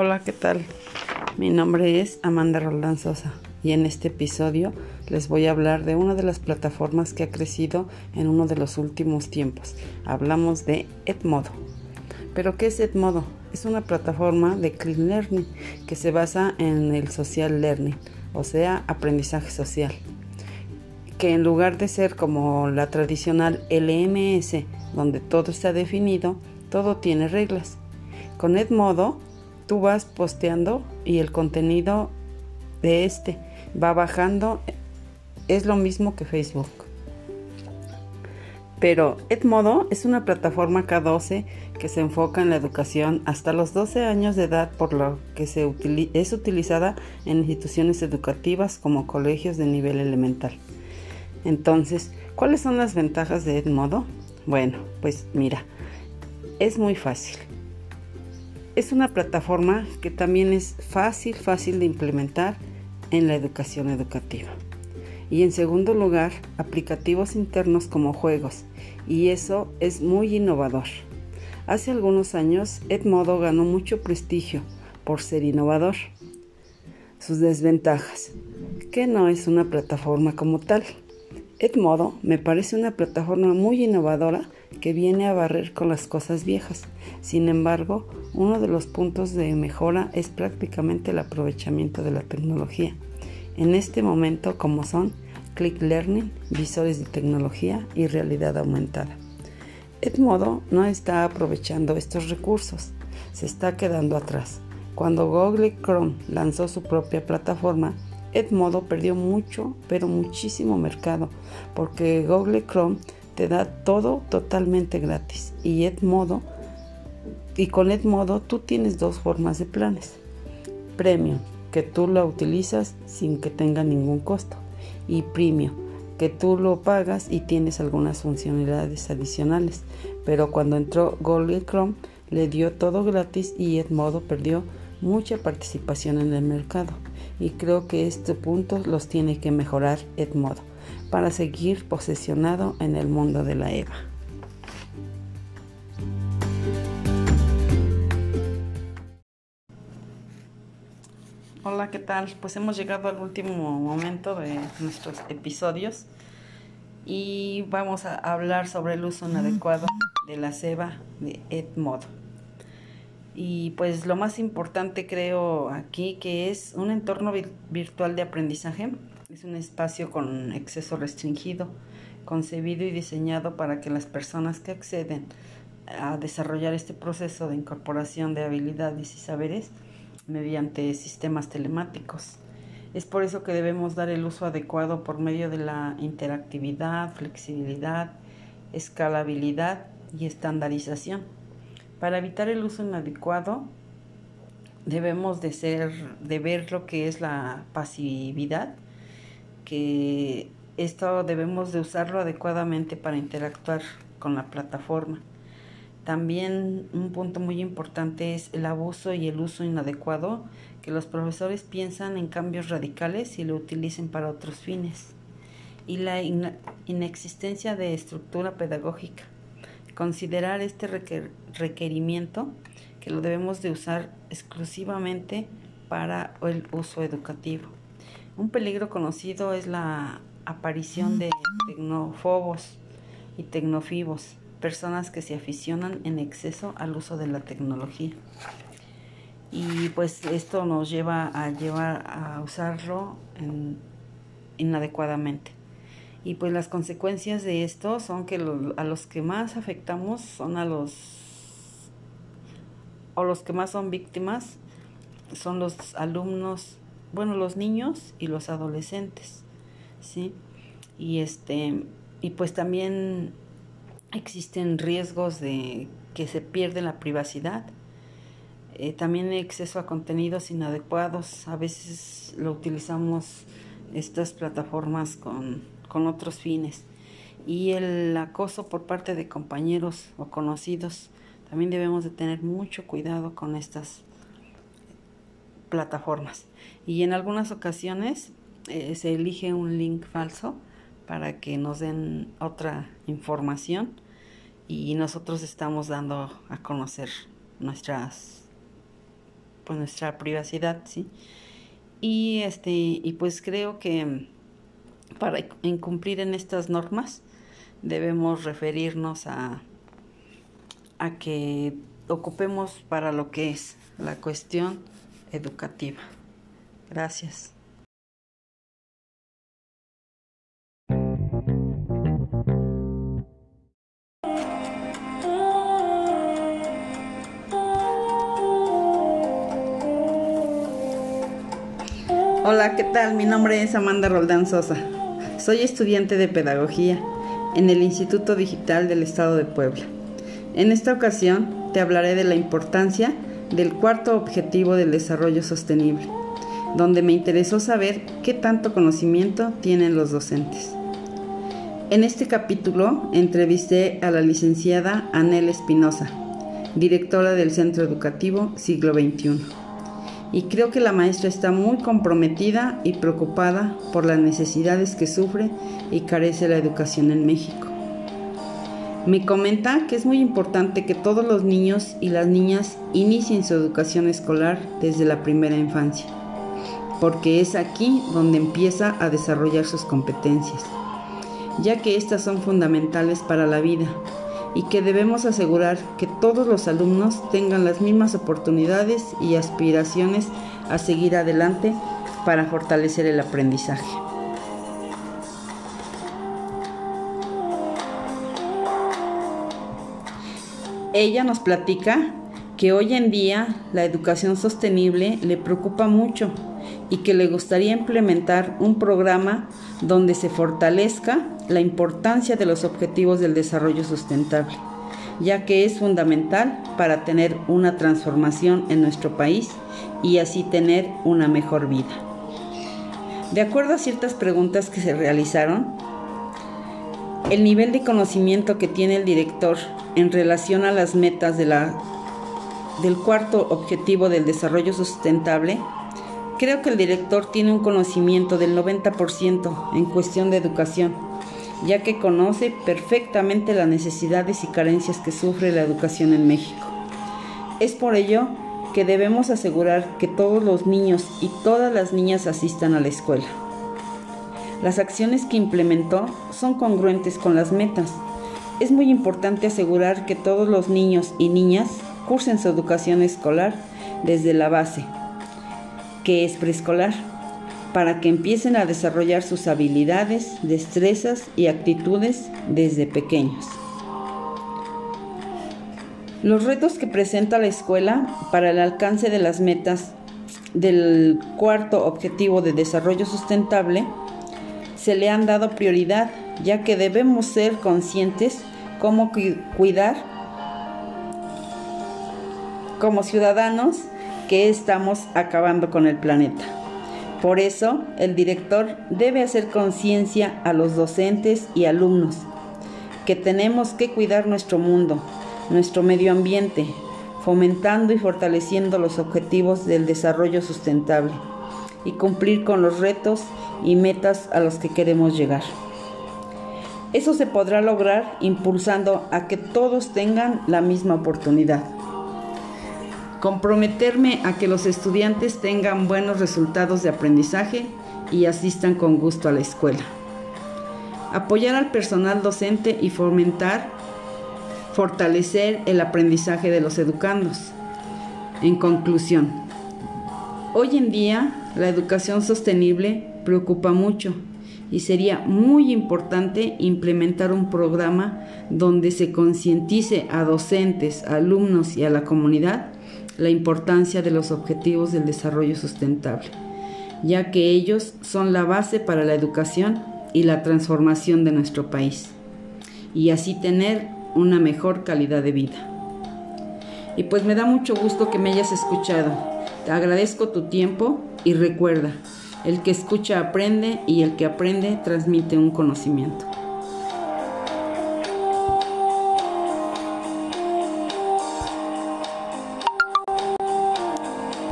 Hola, ¿qué tal? Mi nombre es Amanda Roldán Sosa y en este episodio les voy a hablar de una de las plataformas que ha crecido en uno de los últimos tiempos. Hablamos de Edmodo. ¿Pero qué es Edmodo? Es una plataforma de Clean Learning que se basa en el social learning, o sea, aprendizaje social. Que en lugar de ser como la tradicional LMS, donde todo está definido, todo tiene reglas. Con Edmodo tú vas posteando y el contenido de este va bajando. Es lo mismo que Facebook. Pero Edmodo es una plataforma K12 que se enfoca en la educación hasta los 12 años de edad, por lo que es utilizada en instituciones educativas como colegios de nivel elemental. Entonces, ¿cuáles son las ventajas de Edmodo? Bueno, pues mira, es muy fácil. Es una plataforma que también es fácil, fácil de implementar en la educación educativa. Y en segundo lugar, aplicativos internos como juegos. Y eso es muy innovador. Hace algunos años, Edmodo ganó mucho prestigio por ser innovador. Sus desventajas. Que no es una plataforma como tal. Edmodo me parece una plataforma muy innovadora que viene a barrer con las cosas viejas. Sin embargo, uno de los puntos de mejora es prácticamente el aprovechamiento de la tecnología. En este momento, como son Click Learning, visores de tecnología y realidad aumentada. Edmodo no está aprovechando estos recursos, se está quedando atrás. Cuando Google Chrome lanzó su propia plataforma, Edmodo perdió mucho, pero muchísimo mercado, porque Google Chrome te da todo totalmente gratis y Edmodo y con Edmodo tú tienes dos formas de planes. Premium, que tú lo utilizas sin que tenga ningún costo, y Premium, que tú lo pagas y tienes algunas funcionalidades adicionales. Pero cuando entró Google Chrome le dio todo gratis y Edmodo perdió mucha participación en el mercado y creo que este punto los tiene que mejorar Edmodo para seguir posesionado en el mundo de la EVA. Hola, ¿qué tal? Pues hemos llegado al último momento de nuestros episodios y vamos a hablar sobre el uso inadecuado de la EVA de Edmodo. Y pues lo más importante creo aquí que es un entorno virtual de aprendizaje. Es un espacio con acceso restringido, concebido y diseñado para que las personas que acceden a desarrollar este proceso de incorporación de habilidades y saberes mediante sistemas telemáticos. Es por eso que debemos dar el uso adecuado por medio de la interactividad, flexibilidad, escalabilidad y estandarización para evitar el uso inadecuado, debemos de ser, de ver lo que es la pasividad, que esto debemos de usarlo adecuadamente para interactuar con la plataforma. También un punto muy importante es el abuso y el uso inadecuado, que los profesores piensan en cambios radicales y lo utilicen para otros fines. Y la inexistencia de estructura pedagógica considerar este requerimiento que lo debemos de usar exclusivamente para el uso educativo. Un peligro conocido es la aparición de tecnofobos y tecnofibos, personas que se aficionan en exceso al uso de la tecnología. Y pues esto nos lleva a llevar a usarlo inadecuadamente. Y pues las consecuencias de esto son que a los que más afectamos son a los o los que más son víctimas son los alumnos, bueno, los niños y los adolescentes, ¿sí? Y este y pues también existen riesgos de que se pierde la privacidad. Eh, también exceso a contenidos inadecuados. A veces lo utilizamos estas plataformas con con otros fines. Y el acoso por parte de compañeros o conocidos, también debemos de tener mucho cuidado con estas plataformas. Y en algunas ocasiones eh, se elige un link falso para que nos den otra información y nosotros estamos dando a conocer nuestras pues nuestra privacidad, ¿sí? Y este y pues creo que para incumplir en estas normas debemos referirnos a a que ocupemos para lo que es la cuestión educativa. Gracias. Hola, ¿qué tal? Mi nombre es Amanda Roldán Sosa. Soy estudiante de Pedagogía en el Instituto Digital del Estado de Puebla. En esta ocasión te hablaré de la importancia del cuarto objetivo del desarrollo sostenible, donde me interesó saber qué tanto conocimiento tienen los docentes. En este capítulo entrevisté a la licenciada Anel Espinosa, directora del Centro Educativo Siglo XXI. Y creo que la maestra está muy comprometida y preocupada por las necesidades que sufre y carece la educación en México. Me comenta que es muy importante que todos los niños y las niñas inicien su educación escolar desde la primera infancia, porque es aquí donde empieza a desarrollar sus competencias, ya que estas son fundamentales para la vida y que debemos asegurar que todos los alumnos tengan las mismas oportunidades y aspiraciones a seguir adelante para fortalecer el aprendizaje. Ella nos platica que hoy en día la educación sostenible le preocupa mucho y que le gustaría implementar un programa donde se fortalezca la importancia de los objetivos del desarrollo sustentable, ya que es fundamental para tener una transformación en nuestro país y así tener una mejor vida. De acuerdo a ciertas preguntas que se realizaron, el nivel de conocimiento que tiene el director en relación a las metas de la, del cuarto objetivo del desarrollo sustentable, creo que el director tiene un conocimiento del 90% en cuestión de educación, ya que conoce perfectamente las necesidades y carencias que sufre la educación en México. Es por ello que debemos asegurar que todos los niños y todas las niñas asistan a la escuela. Las acciones que implementó son congruentes con las metas. Es muy importante asegurar que todos los niños y niñas cursen su educación escolar desde la base, que es preescolar, para que empiecen a desarrollar sus habilidades, destrezas y actitudes desde pequeños. Los retos que presenta la escuela para el alcance de las metas del cuarto objetivo de desarrollo sustentable se le han dado prioridad, ya que debemos ser conscientes cómo cuidar como ciudadanos que estamos acabando con el planeta. Por eso, el director debe hacer conciencia a los docentes y alumnos que tenemos que cuidar nuestro mundo, nuestro medio ambiente, fomentando y fortaleciendo los objetivos del desarrollo sustentable y cumplir con los retos y metas a los que queremos llegar. Eso se podrá lograr impulsando a que todos tengan la misma oportunidad. Comprometerme a que los estudiantes tengan buenos resultados de aprendizaje y asistan con gusto a la escuela. Apoyar al personal docente y fomentar, fortalecer el aprendizaje de los educandos. En conclusión, hoy en día la educación sostenible preocupa mucho y sería muy importante implementar un programa donde se concientice a docentes, alumnos y a la comunidad la importancia de los objetivos del desarrollo sustentable, ya que ellos son la base para la educación y la transformación de nuestro país, y así tener una mejor calidad de vida. Y pues me da mucho gusto que me hayas escuchado. Te agradezco tu tiempo y recuerda, el que escucha aprende y el que aprende transmite un conocimiento.